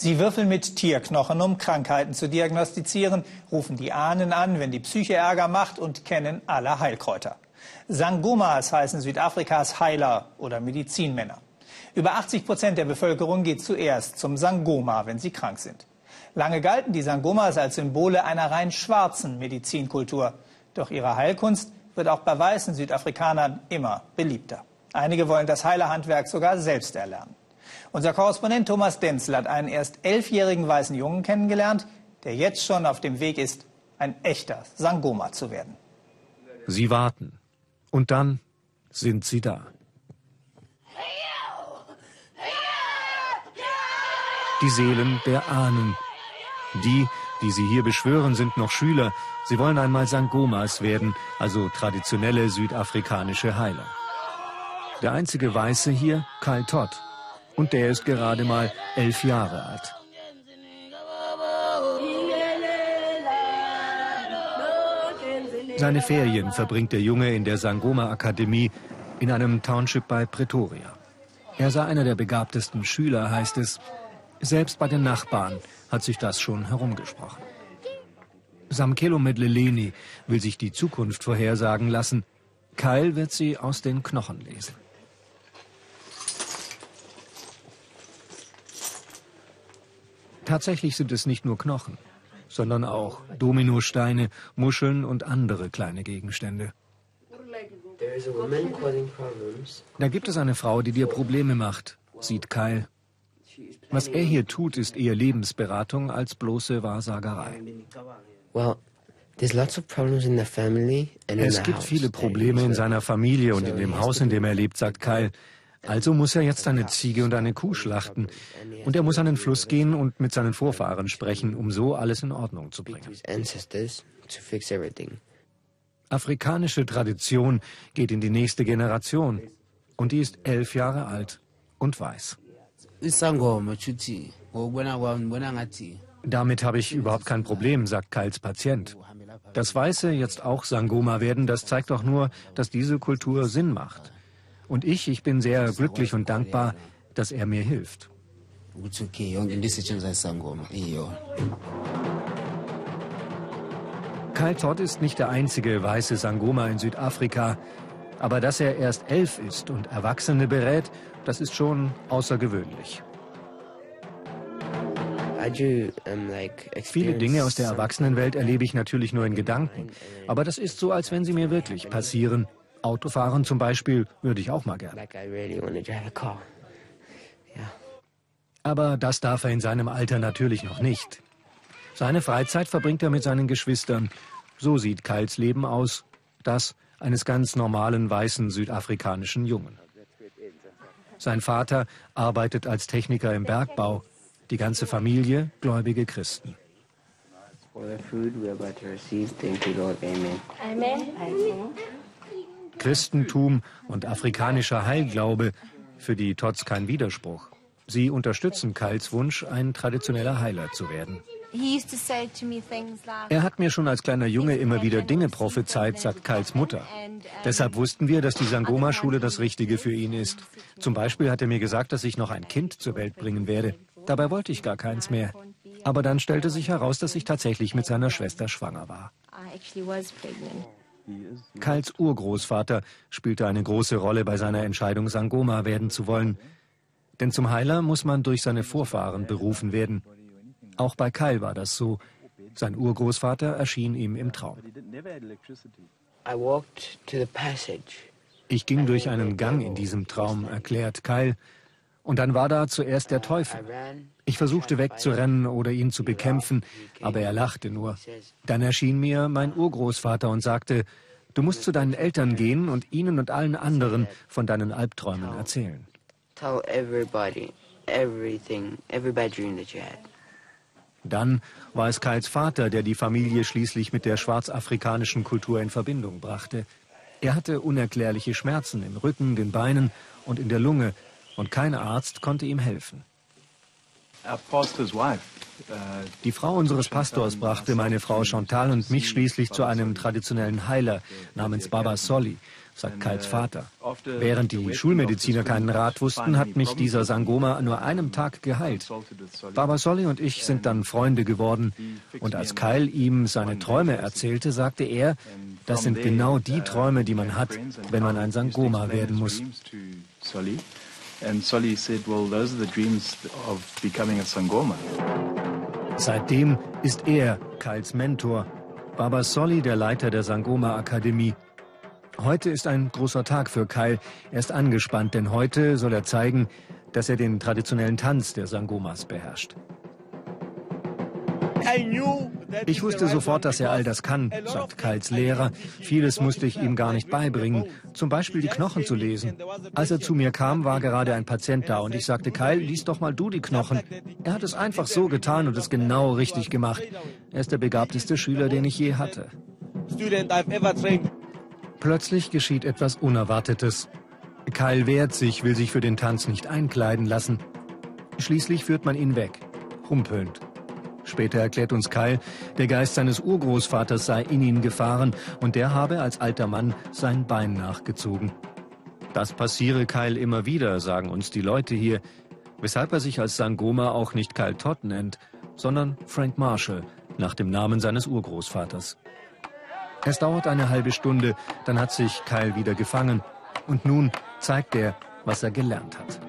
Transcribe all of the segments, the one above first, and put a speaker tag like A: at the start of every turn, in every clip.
A: Sie würfeln mit Tierknochen, um Krankheiten zu diagnostizieren, rufen die Ahnen an, wenn die Psyche Ärger macht und kennen alle Heilkräuter. Sangomas heißen Südafrikas Heiler oder Medizinmänner. Über 80 Prozent der Bevölkerung geht zuerst zum Sangoma, wenn sie krank sind. Lange galten die Sangomas als Symbole einer rein schwarzen Medizinkultur. Doch ihre Heilkunst wird auch bei weißen Südafrikanern immer beliebter. Einige wollen das Heilerhandwerk sogar selbst erlernen. Unser Korrespondent Thomas Denzel hat einen erst elfjährigen weißen Jungen kennengelernt, der jetzt schon auf dem Weg ist, ein echter Sangoma zu werden.
B: Sie warten. Und dann sind sie da. Die Seelen der Ahnen. Die, die sie hier beschwören, sind noch Schüler. Sie wollen einmal Sangomas werden, also traditionelle südafrikanische Heiler. Der einzige Weiße hier, Kyle Todd, und der ist gerade mal elf Jahre alt. Seine Ferien verbringt der Junge in der Sangoma Akademie in einem Township bei Pretoria. Er sei einer der begabtesten Schüler, heißt es. Selbst bei den Nachbarn hat sich das schon herumgesprochen. Samkelo Medleleni will sich die Zukunft vorhersagen lassen. Kyle wird sie aus den Knochen lesen. Tatsächlich sind es nicht nur Knochen, sondern auch Dominosteine, Muscheln und andere kleine Gegenstände. Da gibt es eine Frau, die dir Probleme macht, sieht Kyle. Was er hier tut, ist eher Lebensberatung als bloße Wahrsagerei. Es gibt viele Probleme in seiner Familie und in dem Haus, in dem er lebt, sagt Kyle. Also muss er jetzt eine Ziege und eine Kuh schlachten. Und er muss an den Fluss gehen und mit seinen Vorfahren sprechen, um so alles in Ordnung zu bringen. Afrikanische Tradition geht in die nächste Generation. Und die ist elf Jahre alt und weiß. Damit habe ich überhaupt kein Problem, sagt Kals Patient. Dass Weiße jetzt auch Sangoma werden, das zeigt doch nur, dass diese Kultur Sinn macht. Und ich, ich bin sehr glücklich und dankbar, dass er mir hilft. Kyle Todd ist nicht der einzige weiße Sangoma in Südafrika. Aber dass er erst elf ist und Erwachsene berät, das ist schon außergewöhnlich. Viele Dinge aus der Erwachsenenwelt erlebe ich natürlich nur in Gedanken. Aber das ist so, als wenn sie mir wirklich passieren. Autofahren zum Beispiel würde ich auch mal gerne. Aber das darf er in seinem Alter natürlich noch nicht. Seine Freizeit verbringt er mit seinen Geschwistern. So sieht Kyles Leben aus. Das eines ganz normalen weißen südafrikanischen Jungen. Sein Vater arbeitet als Techniker im Bergbau. Die ganze Familie gläubige Christen. Amen. Christentum und afrikanischer Heilglaube, für die Tots kein Widerspruch. Sie unterstützen Kyles Wunsch, ein traditioneller Heiler zu werden. Er hat mir schon als kleiner Junge immer wieder Dinge prophezeit, sagt Kyles Mutter. Deshalb wussten wir, dass die Sangoma-Schule das Richtige für ihn ist. Zum Beispiel hat er mir gesagt, dass ich noch ein Kind zur Welt bringen werde. Dabei wollte ich gar keins mehr. Aber dann stellte sich heraus, dass ich tatsächlich mit seiner Schwester schwanger war. Kals Urgroßvater spielte eine große Rolle bei seiner Entscheidung, Sangoma werden zu wollen. Denn zum Heiler muss man durch seine Vorfahren berufen werden. Auch bei Kyle war das so. Sein Urgroßvater erschien ihm im Traum. Ich ging durch einen Gang in diesem Traum, erklärt Kyle. Und dann war da zuerst der Teufel. Ich versuchte wegzurennen oder ihn zu bekämpfen, aber er lachte nur. Dann erschien mir mein Urgroßvater und sagte, du musst zu deinen Eltern gehen und ihnen und allen anderen von deinen Albträumen erzählen. Dann war es Kyles Vater, der die Familie schließlich mit der schwarzafrikanischen Kultur in Verbindung brachte. Er hatte unerklärliche Schmerzen im Rücken, den Beinen und in der Lunge, und kein Arzt konnte ihm helfen. Die Frau unseres Pastors brachte meine Frau Chantal und mich schließlich zu einem traditionellen Heiler namens Baba Soli, sagt Kals Vater. Während die Schulmediziner keinen Rat wussten, hat mich dieser Sangoma an nur einem Tag geheilt. Baba Soli und ich sind dann Freunde geworden. Und als Kyle ihm seine Träume erzählte, sagte er, das sind genau die Träume, die man hat, wenn man ein Sangoma werden muss. And Solly said, well, those are the dreams of becoming a Sangoma. Seitdem ist er Kyles Mentor. Baba Solly, der Leiter der Sangoma Akademie. Heute ist ein großer Tag für Kyle. Er ist angespannt, denn heute soll er zeigen, dass er den traditionellen Tanz der Sangomas beherrscht. Ich wusste sofort, dass er all das kann, sagt Kyles Lehrer. Vieles musste ich ihm gar nicht beibringen, zum Beispiel die Knochen zu lesen. Als er zu mir kam, war gerade ein Patient da und ich sagte, Kyle, lies doch mal du die Knochen. Er hat es einfach so getan und es genau richtig gemacht. Er ist der begabteste Schüler, den ich je hatte. Plötzlich geschieht etwas Unerwartetes. Kyle wehrt sich, will sich für den Tanz nicht einkleiden lassen. Schließlich führt man ihn weg, humpelnd. Später erklärt uns Kyle, der Geist seines Urgroßvaters sei in ihn gefahren und der habe als alter Mann sein Bein nachgezogen. Das passiere Kyle immer wieder, sagen uns die Leute hier, weshalb er sich als Sangoma auch nicht Kyle Todd nennt, sondern Frank Marshall, nach dem Namen seines Urgroßvaters. Es dauert eine halbe Stunde, dann hat sich Kyle wieder gefangen und nun zeigt er, was er gelernt hat.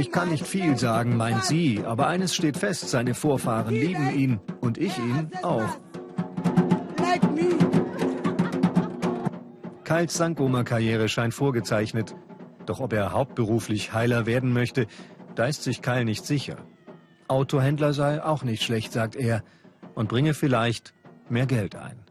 B: Ich kann nicht viel sagen, meint sie, aber eines steht fest, seine Vorfahren lieben ihn und ich ihn auch. Kyles Sangoma-Karriere scheint vorgezeichnet. Doch ob er hauptberuflich Heiler werden möchte, da ist sich Kyle nicht sicher. Autohändler sei auch nicht schlecht, sagt er, und bringe vielleicht mehr Geld ein.